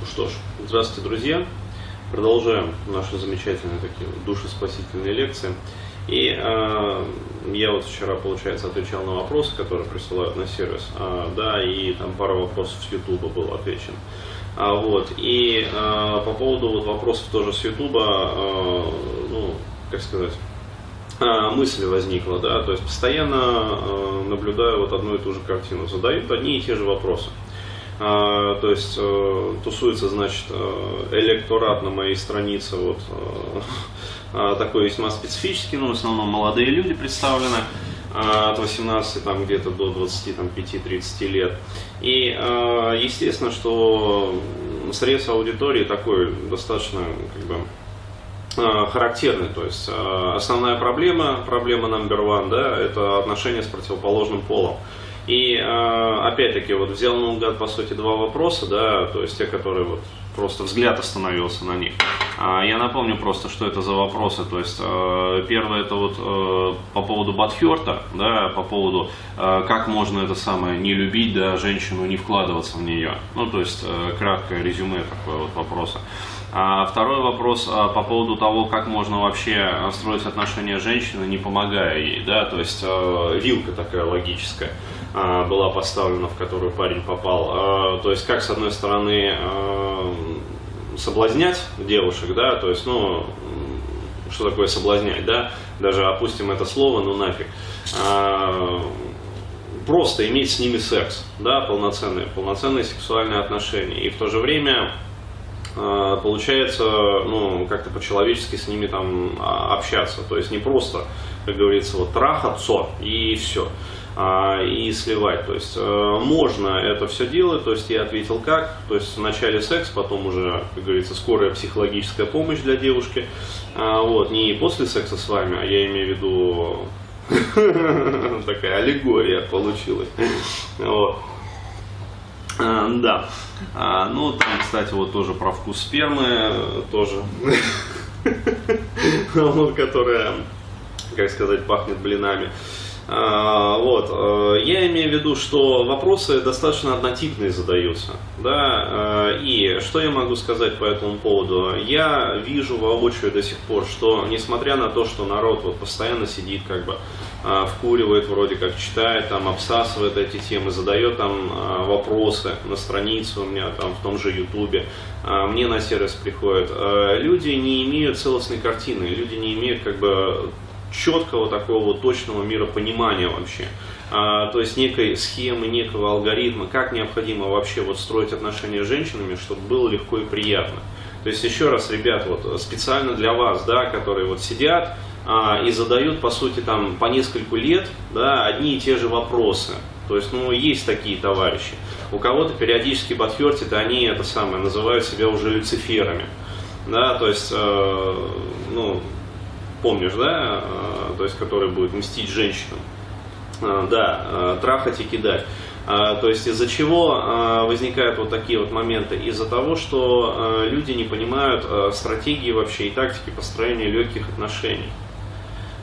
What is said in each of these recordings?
Ну что ж, здравствуйте, друзья. Продолжаем наши замечательные такие душеспасительные лекции. И э, я вот вчера, получается, отвечал на вопросы, которые присылают на сервис, э, да, и там пара вопросов с YouTube был отвечен. А, вот, и э, по поводу вот вопросов тоже с YouTube, э, ну, как сказать, э, мысль возникла, да, то есть постоянно э, наблюдаю вот одну и ту же картину, задают одни и те же вопросы. То есть э, тусуется, значит, э, электорат на моей странице, вот э, такой весьма специфический, но в основном молодые люди представлены от 18 там где-то до 25-30 лет. И естественно, что срез аудитории такой достаточно как бы характерный. То есть основная проблема, проблема номер one, да, это отношения с противоположным полом. И э, опять-таки вот взял наугад по сути два вопроса, да, то есть те, которые вот просто взгляд остановился на них. А, я напомню просто, что это за вопросы. То есть э, первое это вот по поводу Батхерта, да, по поводу как можно это самое не любить, да, женщину не вкладываться в нее. Ну, то есть краткое резюме такое вот вопроса. А второй вопрос а, по поводу того, как можно вообще строить отношения с женщиной, не помогая ей, да, то есть вилка такая логическая. А, была поставлена, в которую парень попал. А, то есть, как с одной стороны а, соблазнять девушек, да, то есть, ну, что такое соблазнять, да, даже опустим это слово, ну нафиг. Просто иметь с ними секс, да, полноценные, полноценные сексуальные отношения. И в то же время получается, ну, как-то по-человечески с ними там общаться. То есть не просто, как говорится, вот трахаться и все. А, и сливать. То есть э, можно это все делать, то есть я ответил как, то есть вначале секс, потом уже, как говорится, скорая психологическая помощь для девушки, а, вот, не после секса с вами, а я имею в виду такая аллегория получилась. Вот. А, да. Ну, там, кстати, вот тоже про вкус спермы, тоже, вот, которая, как сказать, пахнет блинами. А, вот. Э, я имею в виду, что вопросы достаточно однотипные задаются. Да? Э, и что я могу сказать по этому поводу? Я вижу воочию до сих пор, что несмотря на то, что народ вот постоянно сидит, как бы э, вкуривает, вроде как читает, там, обсасывает эти темы, задает там вопросы на странице у меня, там, в том же Ютубе, мне на сервис приходят, люди не имеют целостной картины, люди не имеют как бы четкого такого точного миропонимания вообще. А, то есть некой схемы, некого алгоритма, как необходимо вообще вот строить отношения с женщинами, чтобы было легко и приятно. То есть еще раз, ребят, вот специально для вас, да, которые вот сидят а, и задают, по сути, там по нескольку лет, да, одни и те же вопросы. То есть, ну, есть такие товарищи. У кого-то периодически подфертит, они это самое, называют себя уже люциферами. Да, то есть, э, ну, помнишь, да, э, то есть который будет мстить женщинам. Э, да, э, трахать и кидать. То есть из-за чего возникают вот такие вот моменты? Из-за того, что люди не понимают стратегии вообще и тактики построения легких отношений.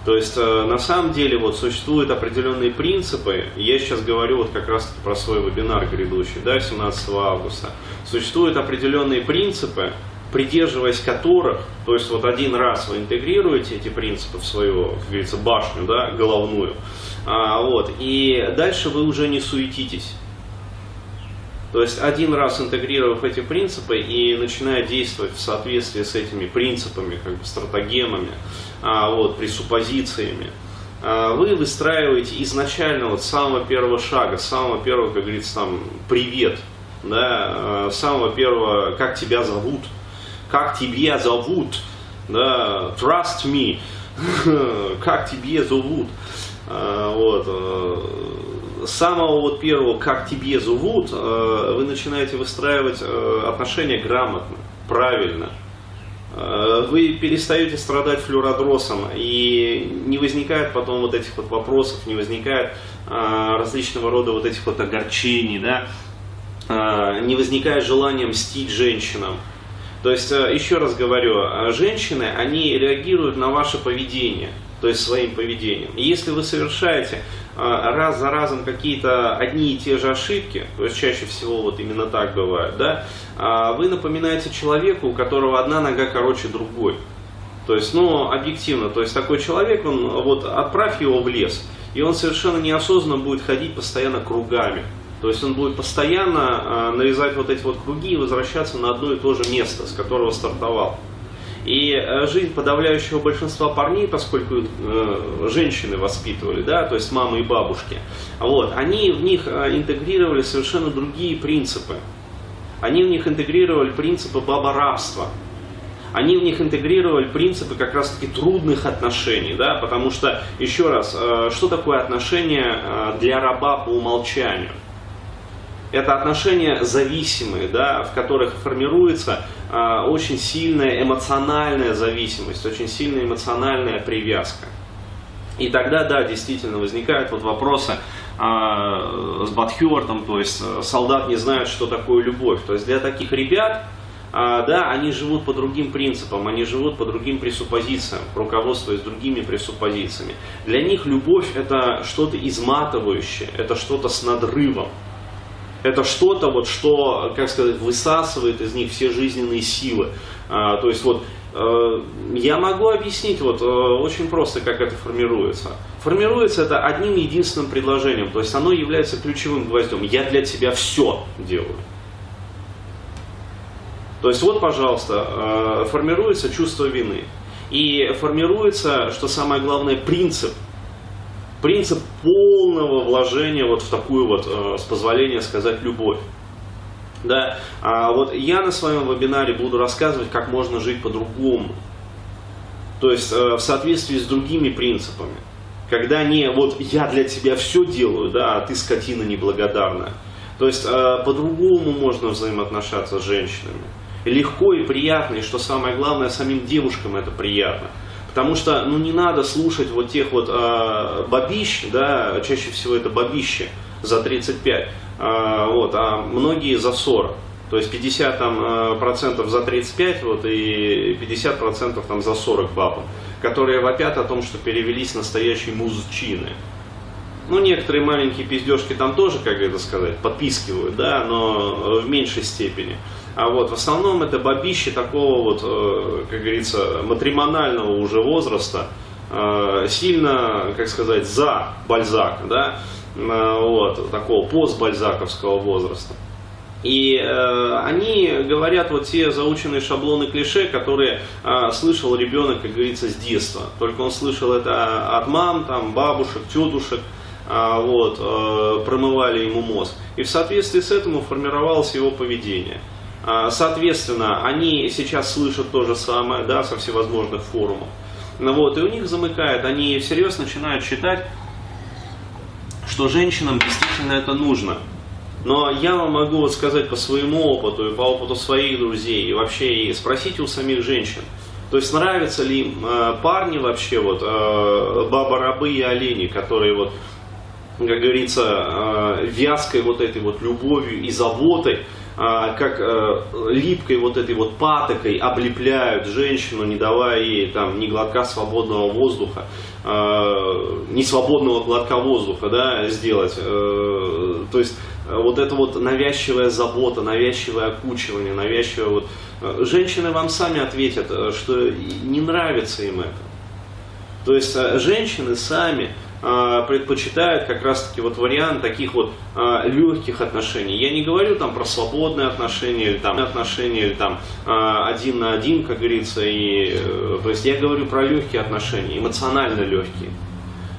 То есть на самом деле вот существуют определенные принципы, я сейчас говорю вот как раз про свой вебинар грядущий, да, 17 августа. Существуют определенные принципы, придерживаясь которых, то есть вот один раз вы интегрируете эти принципы в свою, как говорится, башню, да, головную, а, вот, и дальше вы уже не суетитесь. То есть один раз интегрировав эти принципы и начиная действовать в соответствии с этими принципами, как бы стратегемами, а, вот, пресуппозициями, а, вы выстраиваете изначально вот самого первого шага, самого первого, как говорится, там, привет, да, а, самого первого, как тебя зовут, как тебе зовут, да, trust me, как тебе зовут, а, вот, э, с самого вот первого, как тебе зовут, э, вы начинаете выстраивать э, отношения грамотно, правильно, вы перестаете страдать флюродросом, и не возникает потом вот этих вот вопросов, не возникает различного рода вот этих вот огорчений, да, не возникает желания мстить женщинам. То есть, э, еще раз говорю, э, женщины, они реагируют на ваше поведение. то есть своим поведением. И если вы совершаете а, раз за разом какие-то одни и те же ошибки, то есть чаще всего вот именно так бывает, да, вы напоминаете человеку, у которого одна нога короче другой. То есть, ну, объективно, то есть такой человек, он вот отправь его в лес, и он совершенно неосознанно будет ходить постоянно кругами. То есть он будет постоянно э, нарезать вот эти вот круги и возвращаться на одно и то же место, с которого стартовал. И э, жизнь подавляющего большинства парней, поскольку э, женщины воспитывали, да, то есть мамы и бабушки, вот, они в них э, интегрировали совершенно другие принципы. Они в них интегрировали принципы баборабства. Они в них интегрировали принципы как раз-таки трудных отношений, да, потому что, еще раз, что такое отношение э, для раба по умолчанию? Это отношения зависимые, да, в которых формируется э, очень сильная эмоциональная зависимость, очень сильная эмоциональная привязка. И тогда, да, действительно возникают вот вопросы э, с Батхертом, то есть э, солдат не знает, что такое любовь. То есть для таких ребят, э, да, они живут по другим принципам, они живут по другим пресуппозициям, руководствуясь другими пресуппозициями. Для них любовь это что-то изматывающее, это что-то с надрывом. Это что-то, вот, что, как сказать, высасывает из них все жизненные силы. А, то есть вот э, я могу объяснить вот э, очень просто, как это формируется. Формируется это одним единственным предложением, то есть оно является ключевым гвоздем. Я для тебя все делаю. То есть вот, пожалуйста, э, формируется чувство вины. И формируется, что самое главное, принцип – принцип полного вложения вот в такую вот, э, с позволения сказать, любовь. Да, а вот я на своем вебинаре буду рассказывать, как можно жить по-другому. То есть э, в соответствии с другими принципами. Когда не вот я для тебя все делаю, да, а ты скотина неблагодарная. То есть э, по-другому можно взаимоотношаться с женщинами. Легко и приятно, и что самое главное, самим девушкам это приятно. Потому что ну, не надо слушать вот тех вот э, бабищ, да, чаще всего это бабище за 35, э, а, вот, а многие за 40. То есть 50 там, э, процентов за 35 вот, и 50 процентов там, за 40 бабам, которые вопят о том, что перевелись настоящие мужчины. Ну, некоторые маленькие пиздежки там тоже, как это сказать, подпискивают, да, но в меньшей степени. А вот в основном это бабище такого вот, э, как говорится, матримонального уже возраста, э, сильно, как сказать, за Бальзак, да, э, вот, такого постбальзаковского возраста. И э, они говорят вот те заученные шаблоны клише, которые э, слышал ребенок, как говорится, с детства. Только он слышал это от мам, там, бабушек, тетушек, а, вот, а, промывали ему мозг. И в соответствии с этим формировалось его поведение. А, соответственно, они сейчас слышат то же самое да, со всевозможных форумов. Ну вот, и у них замыкает, они всерьез начинают считать, что женщинам действительно это нужно. Но я вам могу вот сказать по своему опыту и по опыту своих друзей, и вообще и спросите у самих женщин, то есть нравятся ли им э, парни вообще, вот, э, баба-рабы и олени, которые вот как говорится, э, вязкой вот этой вот любовью и заботой, как э, липкой вот этой вот патокой облепляют женщину, не давая ей там ни глотка свободного воздуха, ни свободного глотка воздуха, да, сделать. То есть вот это вот навязчивая забота, навязчивое окучивание, навязчивое вот... Женщины вам сами ответят, что не нравится им это. То есть женщины сами а, предпочитают как раз-таки вот вариант таких вот а, легких отношений. Я не говорю там про свободные отношения или там отношения или там а, один на один, как говорится, и, э, то есть я говорю про легкие отношения, эмоционально легкие.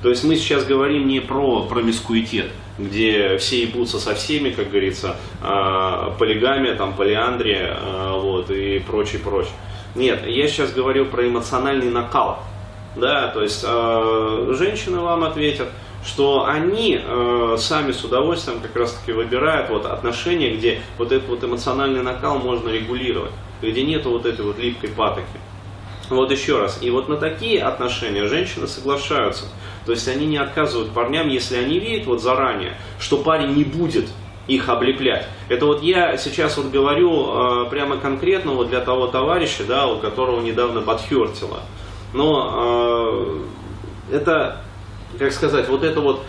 То есть мы сейчас говорим не про промискуитет, где все ебутся со всеми, как говорится, полигамия, там, полиандрия, вот, и прочее, прочее. Нет, я сейчас говорю про эмоциональный накал. Да, то есть э, женщины вам ответят, что они э, сами с удовольствием как раз таки выбирают вот отношения, где вот этот вот эмоциональный накал можно регулировать, где нету вот этой вот липкой патоки. Вот еще раз. И вот на такие отношения женщины соглашаются. То есть они не отказывают парням, если они видят вот заранее, что парень не будет их облеплять. Это вот я сейчас вот говорю э, прямо конкретно вот для того товарища, да, у которого недавно подхертило. Но э, это, как сказать, вот это вот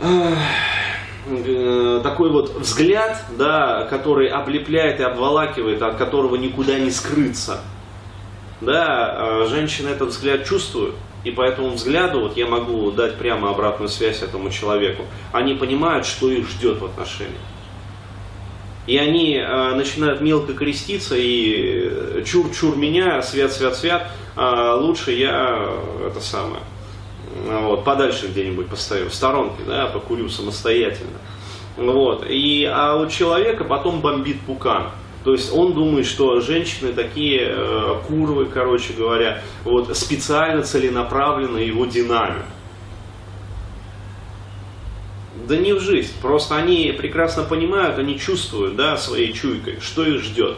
э, такой вот взгляд, да, который облепляет и обволакивает, от которого никуда не скрыться. Да, э, женщины этот взгляд чувствуют, и по этому взгляду вот я могу дать прямо обратную связь этому человеку. Они понимают, что их ждет в отношениях. И они э, начинают мелко креститься и чур-чур меня, свят-свят-свят, э, лучше я это самое, вот, подальше где-нибудь постою, в сторонке, да, покурю самостоятельно. Вот. И, а у человека потом бомбит пукан. То есть он думает, что женщины такие э, курвы, короче говоря, вот специально целенаправленно его динамят. Да не в жизнь. Просто они прекрасно понимают, они чувствуют да, своей чуйкой, что их ждет.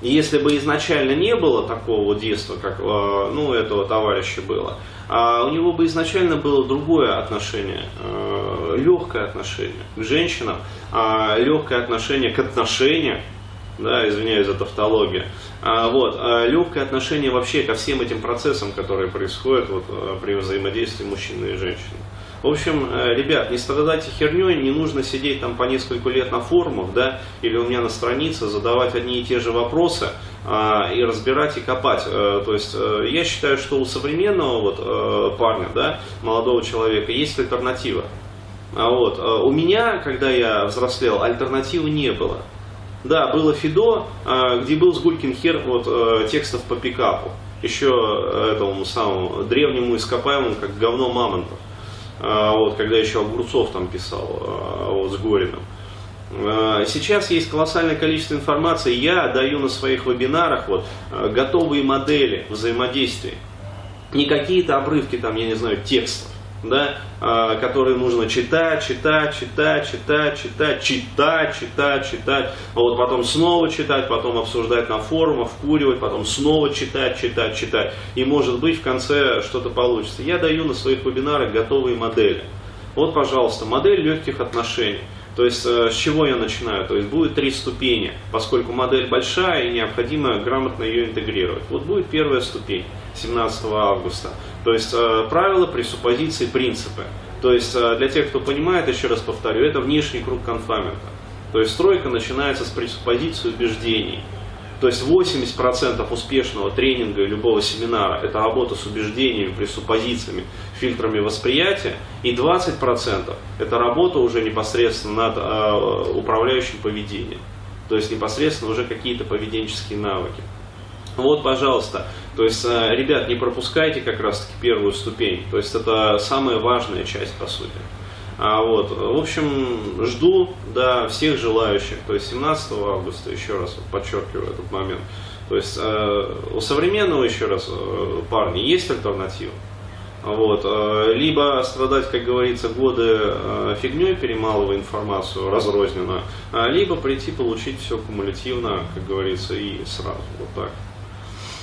И если бы изначально не было такого детства, как э, ну, этого товарища было, а у него бы изначально было другое отношение, э, легкое отношение к женщинам, а легкое отношение к отношениям, да, извиняюсь за тавтологию, а, вот, а легкое отношение вообще ко всем этим процессам, которые происходят вот, э, при взаимодействии мужчины и женщины. В общем, э, ребят, не страдайте херней, не нужно сидеть там по несколько лет на форумах, да, или у меня на странице, задавать одни и те же вопросы а, и разбирать и копать. А, то есть э, я считаю, что у современного вот, парня, да, молодого человека, есть альтернатива. А вот, у меня, когда я взрослел, альтернативы не было. Да, было Фидо, а, где был Сгулькин хер вот, текстов по пикапу. Еще этому самому древнему ископаемому, как говно мамонтов. А, вот, когда еще Огурцов там писал а, вот, с Гориным. А, сейчас есть колоссальное количество информации. Я даю на своих вебинарах вот, готовые модели взаимодействия. Не какие-то обрывки, там, я не знаю, текстов да, а, которые нужно читать, читать, читать, читать, читать, читать, читать, читать, а вот потом снова читать, потом обсуждать на форумах, вкуривать, потом снова читать, читать, читать. И может быть в конце что-то получится. Я даю на своих вебинарах готовые модели. Вот, пожалуйста, модель легких отношений. То есть э, с чего я начинаю? То есть будет три ступени, поскольку модель большая и необходимо грамотно ее интегрировать. Вот будет первая ступень 17 августа. То есть э, правила, пресуппозиции, принципы. То есть э, для тех, кто понимает, еще раз повторю, это внешний круг конфамента. То есть стройка начинается с пресуппозиции убеждений. То есть 80% успешного тренинга любого семинара – это работа с убеждениями, пресуппозициями, фильтрами восприятия. И 20% – это работа уже непосредственно над э, управляющим поведением. То есть непосредственно уже какие-то поведенческие навыки. Вот, пожалуйста. То есть, э, ребят, не пропускайте как раз-таки первую ступень. То есть, это самая важная часть, по сути. А вот, в общем, жду да, всех желающих. То есть 17 августа, еще раз подчеркиваю этот момент. То есть э, у современного, еще раз, э, парня есть альтернатива. Вот, э, либо страдать, как говорится, годы э, фигней, перемалывая информацию разрозненно, либо прийти получить все кумулятивно, как говорится, и сразу. Вот так.